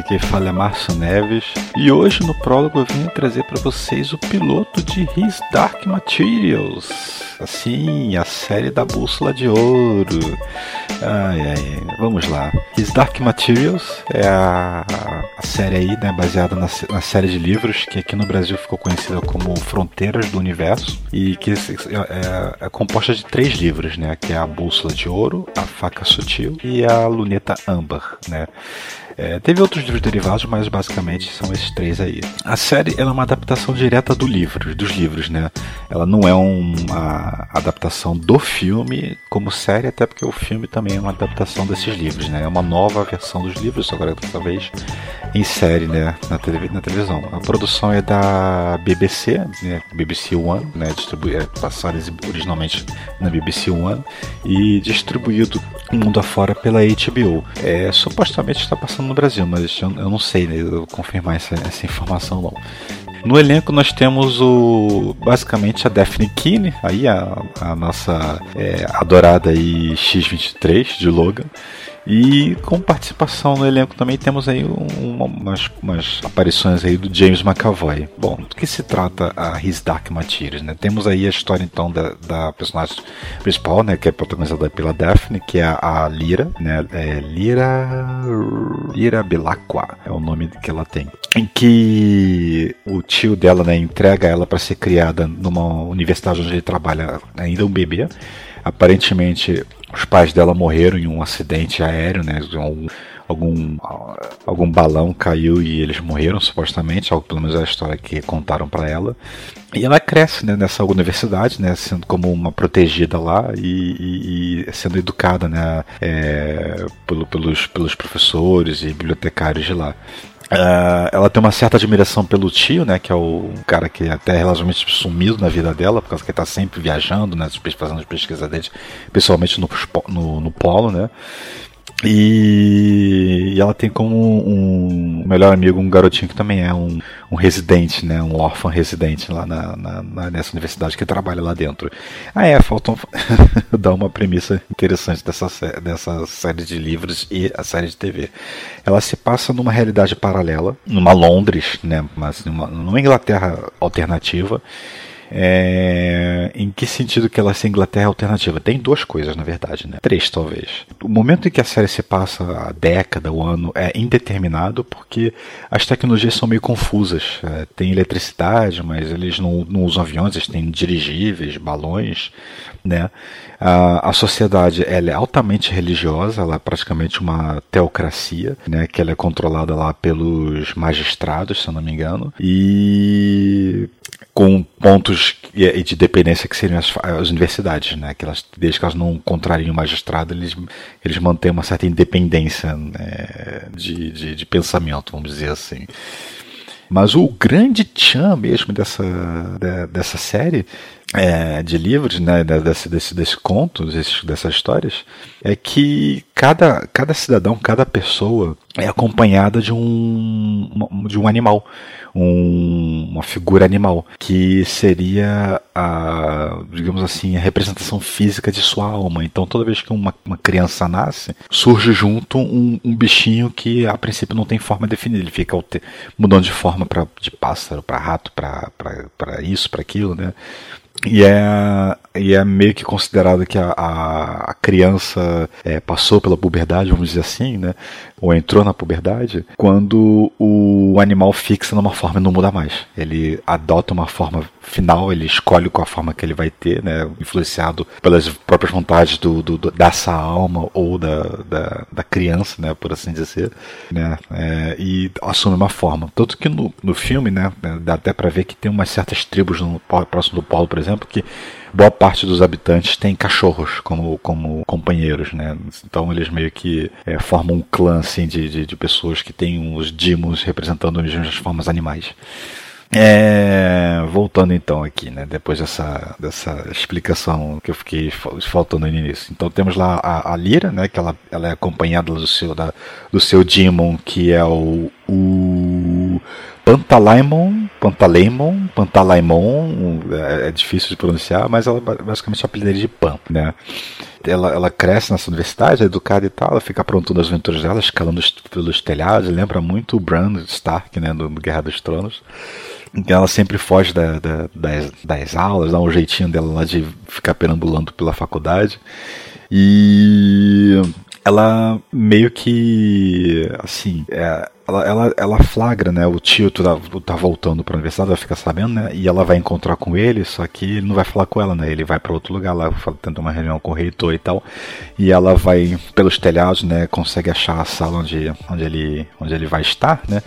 Aqui quem fala é Márcio Neves e hoje no prólogo eu vim trazer para vocês o piloto de His Dark Materials. Assim, a série da Bússola de Ouro. Ai, ai, vamos lá. His Dark Materials é a, a série aí, né, baseada na, na, série de livros que aqui no Brasil ficou conhecida como Fronteiras do Universo e que é, é, é composta de três livros, né, que é a Bússola de Ouro, a Faca Sutil e a Luneta Âmbar, né. É, teve outros livros derivados, mas basicamente são esses três aí. A série é uma adaptação direta do livro, dos livros, né? Ela não é uma adaptação do filme como série, até porque o filme também é uma adaptação desses livros, né? É uma nova versão dos livros, agora talvez em série, né? Na, telev na televisão. A produção é da BBC, né? BBC One, né? Distribu é, passado originalmente na BBC One e distribuído mundo afora pela HBO. É, supostamente está passando no Brasil, mas eu, eu não sei né, eu confirmar essa, essa informação não. No elenco nós temos o basicamente a Daphne Keane, aí a, a nossa é, adorada aí X23 de Logan. E com participação no elenco também temos aí um, umas, umas, aparições aí do James McAvoy. Bom, do que se trata a His Dark Materials, né? Temos aí a história então da, da personagem principal, né? Que é protagonizada pela Daphne, que é a, Lyra, né? É Lyra... Belacqua é o nome que ela tem. Em que o tio dela, né? Entrega ela para ser criada numa universidade onde ele trabalha ainda um bebê. Aparentemente os pais dela morreram em um acidente aéreo, né? Algum, algum, algum balão caiu e eles morreram, supostamente, algo pelo menos é a história que contaram para ela. E ela cresce né, nessa universidade, né, sendo como uma protegida lá e, e, e sendo educada né, é, pelo, pelos, pelos professores e bibliotecários de lá. Uh, ela tem uma certa admiração pelo tio, né? Que é o cara que é até relativamente sumido na vida dela, por causa que ele tá sempre viajando, né? Fazendo as pesquisas dele, pessoalmente no, no, no polo, né? E, ela tem como um melhor amigo um garotinho que também é um, um residente, né? Um órfão residente lá na, na, nessa universidade que trabalha lá dentro. Ah, é, faltam dar uma premissa interessante dessa, dessa série de livros e a série de TV. Ela se passa numa realidade paralela, numa Londres, né? Mas numa, numa Inglaterra alternativa é... Em que sentido que ela é Inglaterra alternativa? Tem duas coisas, na verdade, né? Três, talvez. O momento em que a série se passa, a década, o ano, é indeterminado porque as tecnologias são meio confusas. É, tem eletricidade, mas eles não, não usam aviões, eles têm dirigíveis, balões, né? A, a sociedade ela é altamente religiosa, ela é praticamente uma teocracia, né? Que ela é controlada lá pelos magistrados, se eu não me engano. E com pontos de dependência que seriam as, as universidades, né? Que elas, desde que elas não contrariam o magistrado, eles, eles mantêm uma certa independência né? de, de, de pensamento, vamos dizer assim. Mas o grande tchan mesmo dessa, dessa série é, de livros, né, desse, desse, desse desse, dessas histórias, é que cada, cada cidadão, cada pessoa é acompanhada de um, de um animal. um, uma figura animal, que seria a, digamos assim, a representação física de sua alma. Então, toda vez que uma, uma criança nasce, surge junto um, um, bichinho que a princípio não tem forma definida, ele fica mudando de forma pra, de pássaro para rato, para isso, para aquilo, né? E é, e é meio que considerado que a, a, a criança é, passou pela puberdade, vamos dizer assim, né? Ou entrou na puberdade, quando o animal fixa numa forma e não muda mais. Ele adota uma forma final, ele escolhe qual a forma que ele vai ter, né? Influenciado pelas próprias vontades do, do, do dessa alma ou da, da, da, criança, né? Por assim dizer, né? É, e assume uma forma. Tanto que no, no filme, né? Dá até para ver que tem umas certas tribos no, próximo do polo, por exemplo, que boa parte dos habitantes tem cachorros como, como companheiros, né? Então eles meio que é, formam um clã assim, de, de, de, pessoas que têm os dimos representando as formas animais. É, voltando então aqui, né, depois dessa, dessa explicação que eu fiquei faltando no início. Então temos lá a, a Lira, né, que ela, ela é acompanhada do seu, da, do seu Demon, que é o, o Pantalaimon, Pantalaimon, Pantalaimon, é, é, difícil de pronunciar, mas ela basicamente é apelido de Pan, né? Ela, ela cresce nessa universidade, é educada e tal, ela fica aprontando as aventuras dela, escalando pelos telhados, lembra muito o Bran Stark, né, do Guerra dos Tronos. Ela sempre foge da, da, das, das aulas, dá um jeitinho dela lá de ficar perambulando pela faculdade. E ela meio que assim é, ela, ela, ela, flagra né o tio tá, tá voltando para a universidade ela fica sabendo né e ela vai encontrar com ele só que ele não vai falar com ela né ele vai para outro lugar lá tenta uma reunião com o reitor e tal e ela vai pelos telhados né consegue achar a sala onde, onde ele onde ele vai estar né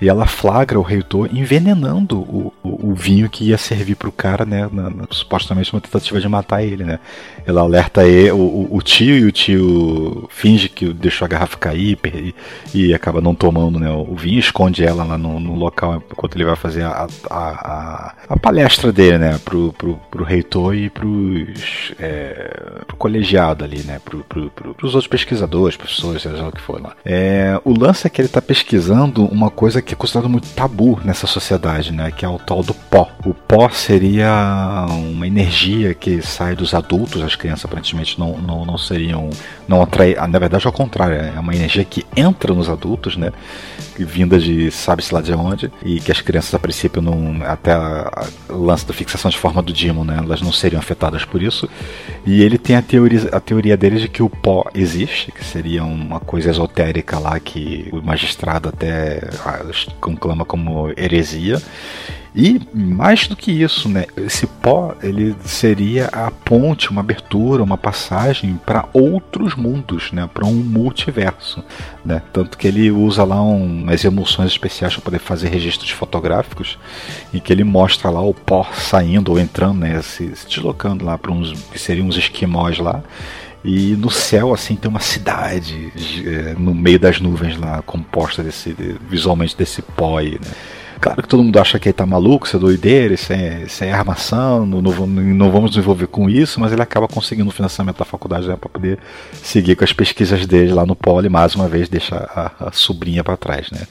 e ela flagra o reitor envenenando o, o, o vinho que ia servir para o cara, né? Na, na, supostamente uma tentativa de matar ele, né? Ela alerta ele, o, o, tio e o tio finge que deixou a garrafa cair e, e acaba não tomando né, o vinho, esconde ela lá no, no local enquanto ele vai fazer a, a, a, a, palestra dele, né? Pro, pro, pro reitor e pros, é, pro colegiado ali, né? Pro, pro, pro, pros outros pesquisadores, professores, seja o que for lá. É, o lance é que ele está pesquisando uma coisa que é considerado muito tabu nessa sociedade, né? Que é o tal do pó. O pó seria uma energia que sai dos adultos, as crianças aparentemente não, não, não seriam. não atrai, Na verdade, ao contrário, é uma energia que entra nos adultos, né? Vinda de sabe-se lá de onde, e que as crianças a princípio não. até a, a lance da fixação de forma do Demon, né? Elas não seriam afetadas por isso. E ele tem a teoria, a teoria dele de que o pó existe, que seria uma coisa esotérica lá que o magistrado até conclama como heresia. E mais do que isso, né, esse pó ele seria a ponte, uma abertura, uma passagem para outros mundos, né, para um multiverso, né? Tanto que ele usa lá um, umas emulsões especiais para poder fazer registros fotográficos e que ele mostra lá o pó saindo ou entrando, né, se, se deslocando lá para uns que seriam uns esquimós lá. E no céu, assim, tem uma cidade é, no meio das nuvens lá, composta desse, visualmente desse pó aí, né? Claro que todo mundo acha que ele tá maluco, isso é doideira, isso é, isso é armação, não, não, não vamos nos envolver com isso, mas ele acaba conseguindo o financiamento da faculdade né, para poder seguir com as pesquisas dele lá no Poli, mais uma vez deixa a, a sobrinha para trás, né?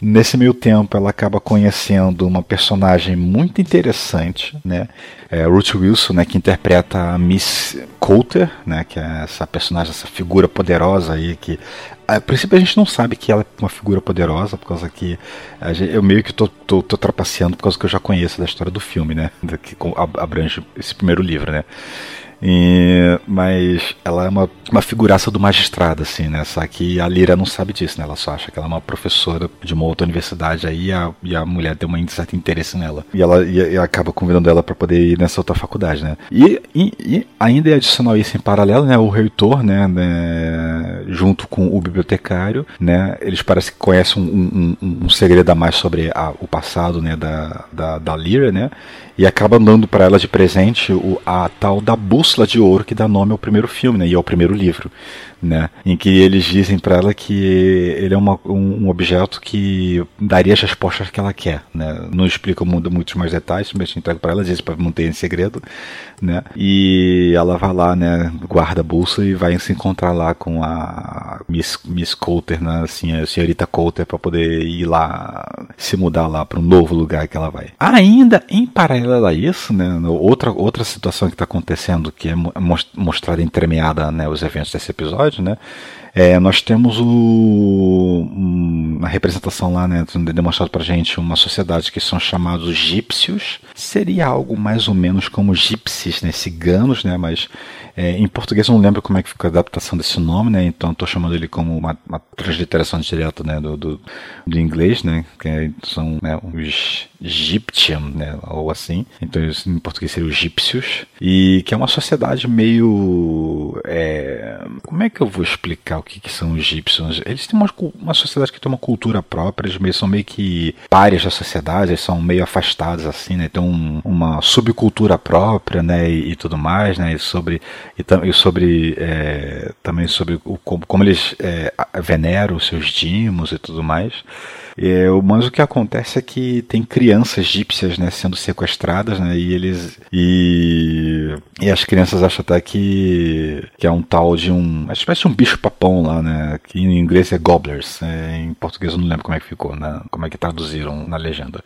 Nesse meio tempo, ela acaba conhecendo uma personagem muito interessante, né? É Ruth Wilson, né, que interpreta a Miss Coulter, né, que é essa personagem, essa figura poderosa aí que a princípio a gente não sabe que ela é uma figura poderosa, por causa que eu meio que tô, tô, tô trapaceando por causa que eu já conheço da história do filme, né? Que abrange esse primeiro livro, né? E, mas ela é uma, uma figuraça do magistrado, assim, né? Só que a Lira não sabe disso, né? Ela só acha que ela é uma professora de uma outra universidade aí e a, e a mulher tem um certo interesse nela. E ela e, e acaba convidando ela para poder ir nessa outra faculdade, né? E, e, ainda é adicional isso em paralelo, né? O reitor, né? né junto com o bibliotecário, né? Eles parecem que conhecem um, um, um segredo a mais sobre a, o passado, né? Da, da, da Lyra, né? E acaba dando para ela de presente o, a tal da bússola Bússola de Ouro que dá nome ao primeiro filme, né? E ao primeiro livro né? Em que eles dizem para ela que ele é uma, um, um, objeto que daria as respostas que ela quer, né? Não explicam muito, muitos mais detalhes, mas entrega para ela, diz para manter em segredo, né? E ela vai lá, né? Guarda a bolsa e vai se encontrar lá com a Miss, Miss Coulter, né? Assim, a senhorita Coulter para poder ir lá se mudar lá para um novo lugar que ela vai. Ainda em paralelo a isso, né? Outra outra situação que está acontecendo que é mostrada entremeada, né? Os eventos desse episódio né? É, nós temos o, uma representação lá, né, demonstrado pra gente uma sociedade que são chamados egípcios. Seria algo mais ou menos como gipsies, né, ciganos, né, mas é, em português eu não lembro como é que ficou a adaptação desse nome, né, então estou chamando ele como uma, uma transliteração direta, né, do, do, do inglês, né, que são né, os Egyptian, né, ou assim. Então em português seria os egípcios. E que é uma sociedade meio... É, como é que eu vou explicar o que, que são os egípcios? Eles têm uma, uma sociedade que tem uma cultura própria, eles meio, são meio que páreas da sociedade, eles são meio afastados assim, né? Tem um, uma subcultura própria, né? E, e, tudo mais, né? E sobre, e, e sobre é, também sobre o, como, como eles é, veneram os seus dimos e tudo mais. É, mas o que acontece é que tem crianças egípcias né, sendo sequestradas, né, e eles. E, e as crianças acham até que, que é um tal de um. Uma espécie de um bicho-papão lá, né? Que em inglês é gobblers. É, em português eu não lembro como é que ficou, né, como é que traduziram na legenda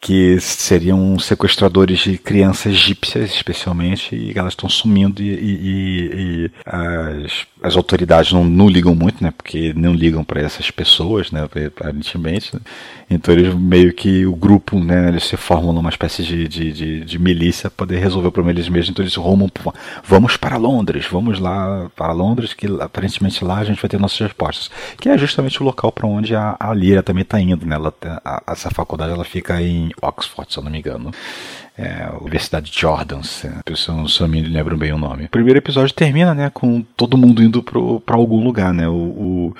que seriam sequestradores de crianças egípcias, especialmente, e elas estão sumindo e, e, e as, as, autoridades não, não, ligam muito, né? Porque não ligam para essas pessoas, né? Aparentemente. Né? Então eles meio que o grupo, né? Eles se formam numa espécie de, de, de, de milícia para poder resolver o problema eles mesmos. Então eles rumam, vamos para Londres, vamos lá para Londres, que aparentemente lá a gente vai ter nossas respostas. Que é justamente o local para onde a, a Lira também está indo, né? Ela, a, essa faculdade ela fica em Oxford, se eu não me engano. É, Universidade de Jordan, se eu, se eu me lembro bem o nome. O primeiro episódio termina, né, com todo mundo indo para algum lugar, né? O, o,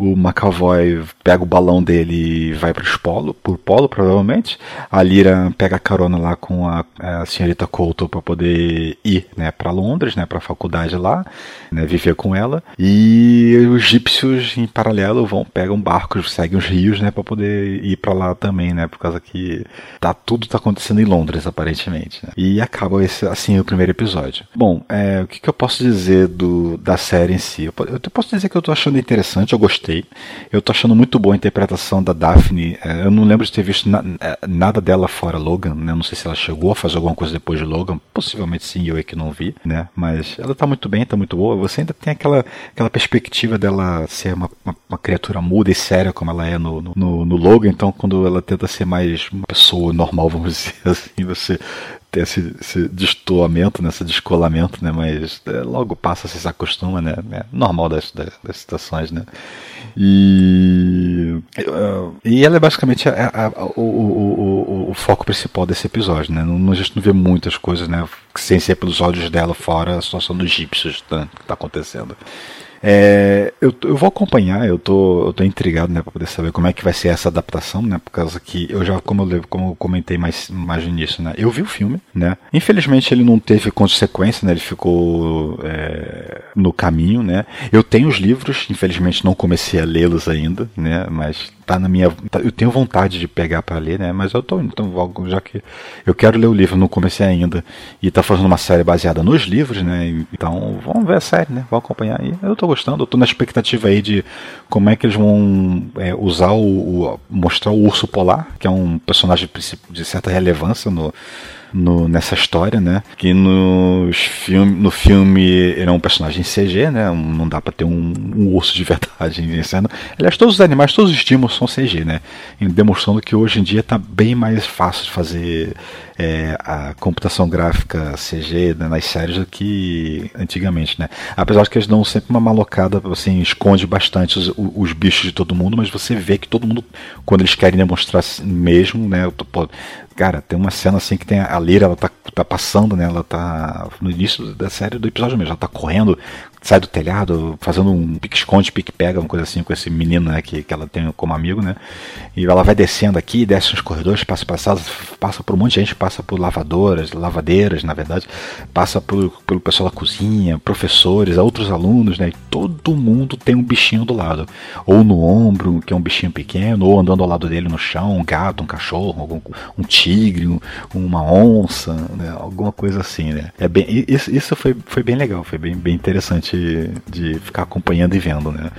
o McAvoy pega o balão dele e vai para polo, por polo, provavelmente. A Lyra pega a carona lá com a, a senhorita Coulter para poder ir, né, para Londres, né, para a faculdade lá, né, viver com ela. E os egípcios em paralelo vão pegam barcos, seguem os rios, né, para poder ir para lá também, né, por causa que tá tudo tá acontecendo em Londres aparentemente. Né? E acaba esse assim o primeiro episódio. Bom, é, o que, que eu posso dizer do da série em si? Eu, eu posso dizer que eu tô achando interessante, eu gostei. Eu tô achando muito boa a interpretação da Daphne. É, eu não lembro de ter visto na, é, nada dela fora Logan, né? Não sei se ela chegou a fazer alguma coisa depois de Logan. Possivelmente sim, eu é que não vi, né? Mas ela tá muito bem, tá muito boa. Você ainda tem aquela, aquela perspectiva dela ser uma, uma, uma criatura muda e séria como ela é no, no, no Logan. Então, quando ela tenta ser mais uma pessoa normal, vamos dizer assim, você ter esse, esse destoamento, né, esse descolamento, né, mas é, logo passa, se acostuma, né, é normal das, das, das situações, né. E, uh, e ela é basicamente a, a, a, o, o, o, o, foco principal desse episódio, né, não, a gente não vê muitas coisas, né, sem ser pelos olhos dela, fora a situação dos egípcios né, que está acontecendo. É, eu, eu vou acompanhar, eu tô, eu tô intrigado, né, para poder saber como é que vai ser essa adaptação, né, por causa que eu já, como eu, como eu comentei mais, mais no início, né, eu vi o filme, né, infelizmente ele não teve consequência, né, ele ficou é, no caminho, né, eu tenho os livros, infelizmente não comecei a lê-los ainda, né, mas tá na minha. Tá, eu tenho vontade de pegar para ler, né? Mas eu tô então já que eu quero ler o livro, não comecei ainda e tá fazendo uma série baseada nos livros, né? Então vamos ver a série, né? Vamos acompanhar aí. Eu tô gostando, eu tô na expectativa aí de como é que eles vão é, usar o, o, mostrar o urso polar, que é um personagem de certa relevância no no, nessa história, né? Que nos filme, no filme ele é um personagem CG, né? Não dá para ter um, um, urso de verdade em cena. Aliás, todos os animais, todos os estímulos são CG, né? Demonstrando que hoje em dia está bem mais fácil de fazer é, a computação gráfica CG né, nas séries do que antigamente, né? Apesar de que eles dão sempre uma malocada, assim, esconde bastante os, os, bichos de todo mundo, mas você vê que todo mundo, quando eles querem demonstrar mesmo, né? Cara, tem uma cena assim que tem a Lira, ela tá, tá passando, né? Ela tá no início da série do episódio mesmo, ela tá correndo, sai do telhado, fazendo um pique-esconde, pique-pega, uma coisa assim com esse menino, né? Que, que ela tem como amigo, né? E ela vai descendo aqui, desce nos corredores, passa por sala, passa por um monte de gente, passa por lavadoras, lavadeiras, na verdade, passa por, pelo pessoal da cozinha, professores, outros alunos, né? E todo mundo tem um bichinho do lado. Ou no ombro, que é um bichinho pequeno, ou andando ao lado dele no chão, um gato, um cachorro, um, um tigre, um, uma onça, né? alguma coisa assim, né? É bem, isso, isso foi, foi bem legal, foi bem, bem interessante de ficar acompanhando e vendo, né?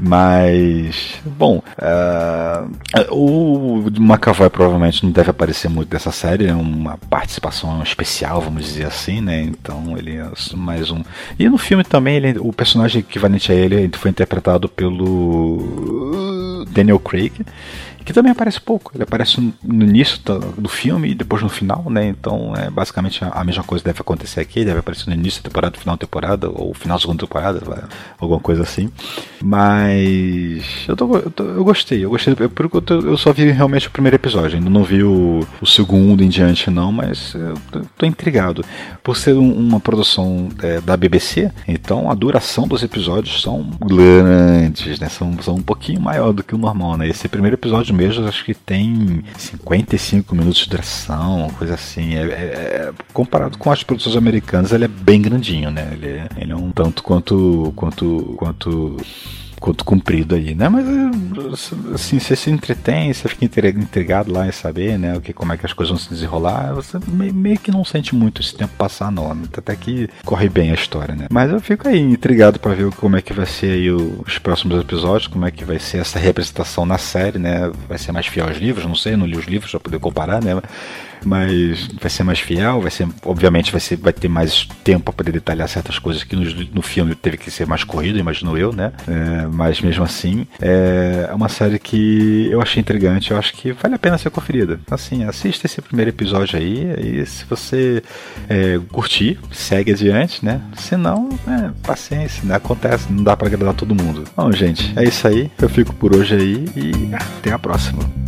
Mas, bom, uh, o McAvoy provavelmente não deve aparecer muito dessa série, é uma participação especial, vamos dizer assim, né? Então ele é mais um. E no filme também, ele, o personagem equivalente a ele foi interpretado pelo Daniel Craig que também aparece pouco. Ele aparece no início do filme e depois no final, né? Então é basicamente a mesma coisa deve acontecer aqui. Deve aparecer no início da temporada, final da temporada, ou final da segunda temporada, alguma coisa assim. Mas eu, tô, eu, tô, eu gostei, eu gostei. Eu, eu, só vi realmente o primeiro episódio, ainda não vi o, o segundo em diante, não, mas eu tô, tô intrigado. Por ser um, uma produção é, da BBC, então a duração dos episódios são grandes, né? São, são um pouquinho maior do que o normal, né? Esse primeiro episódio mesmo, acho que tem 55 minutos de duração, coisa assim. É, é, é, comparado com as produções americanas, ele é bem grandinho, né? Ele é, ele é um tanto quanto quanto quanto quanto comprido aí, né? Mas assim, você se entretém, você fica intrigado lá em saber, né? O que, como é que as coisas vão se desenrolar. Você meio que não sente muito esse tempo passar, não. Até que corre bem a história, né? Mas eu fico aí intrigado para ver como é que vai ser aí os próximos episódios, como é que vai ser essa representação na série, né? Vai ser mais fiel aos livros, não sei, não li os livros para poder comparar, né? Mas vai ser mais fiel, vai ser, obviamente vai, ser, vai ter mais tempo para poder detalhar certas coisas que no, no, filme teve que ser mais corrido, imagino eu, né? É, mas mesmo assim, é uma série que eu achei intrigante, eu acho que vale a pena ser conferida. Assim, assista esse primeiro episódio aí, e se você é, curtir, segue adiante, né? Se não, é, paciência, né? acontece, não dá para agradar todo mundo. Bom, gente, é isso aí, eu fico por hoje aí e até a próxima.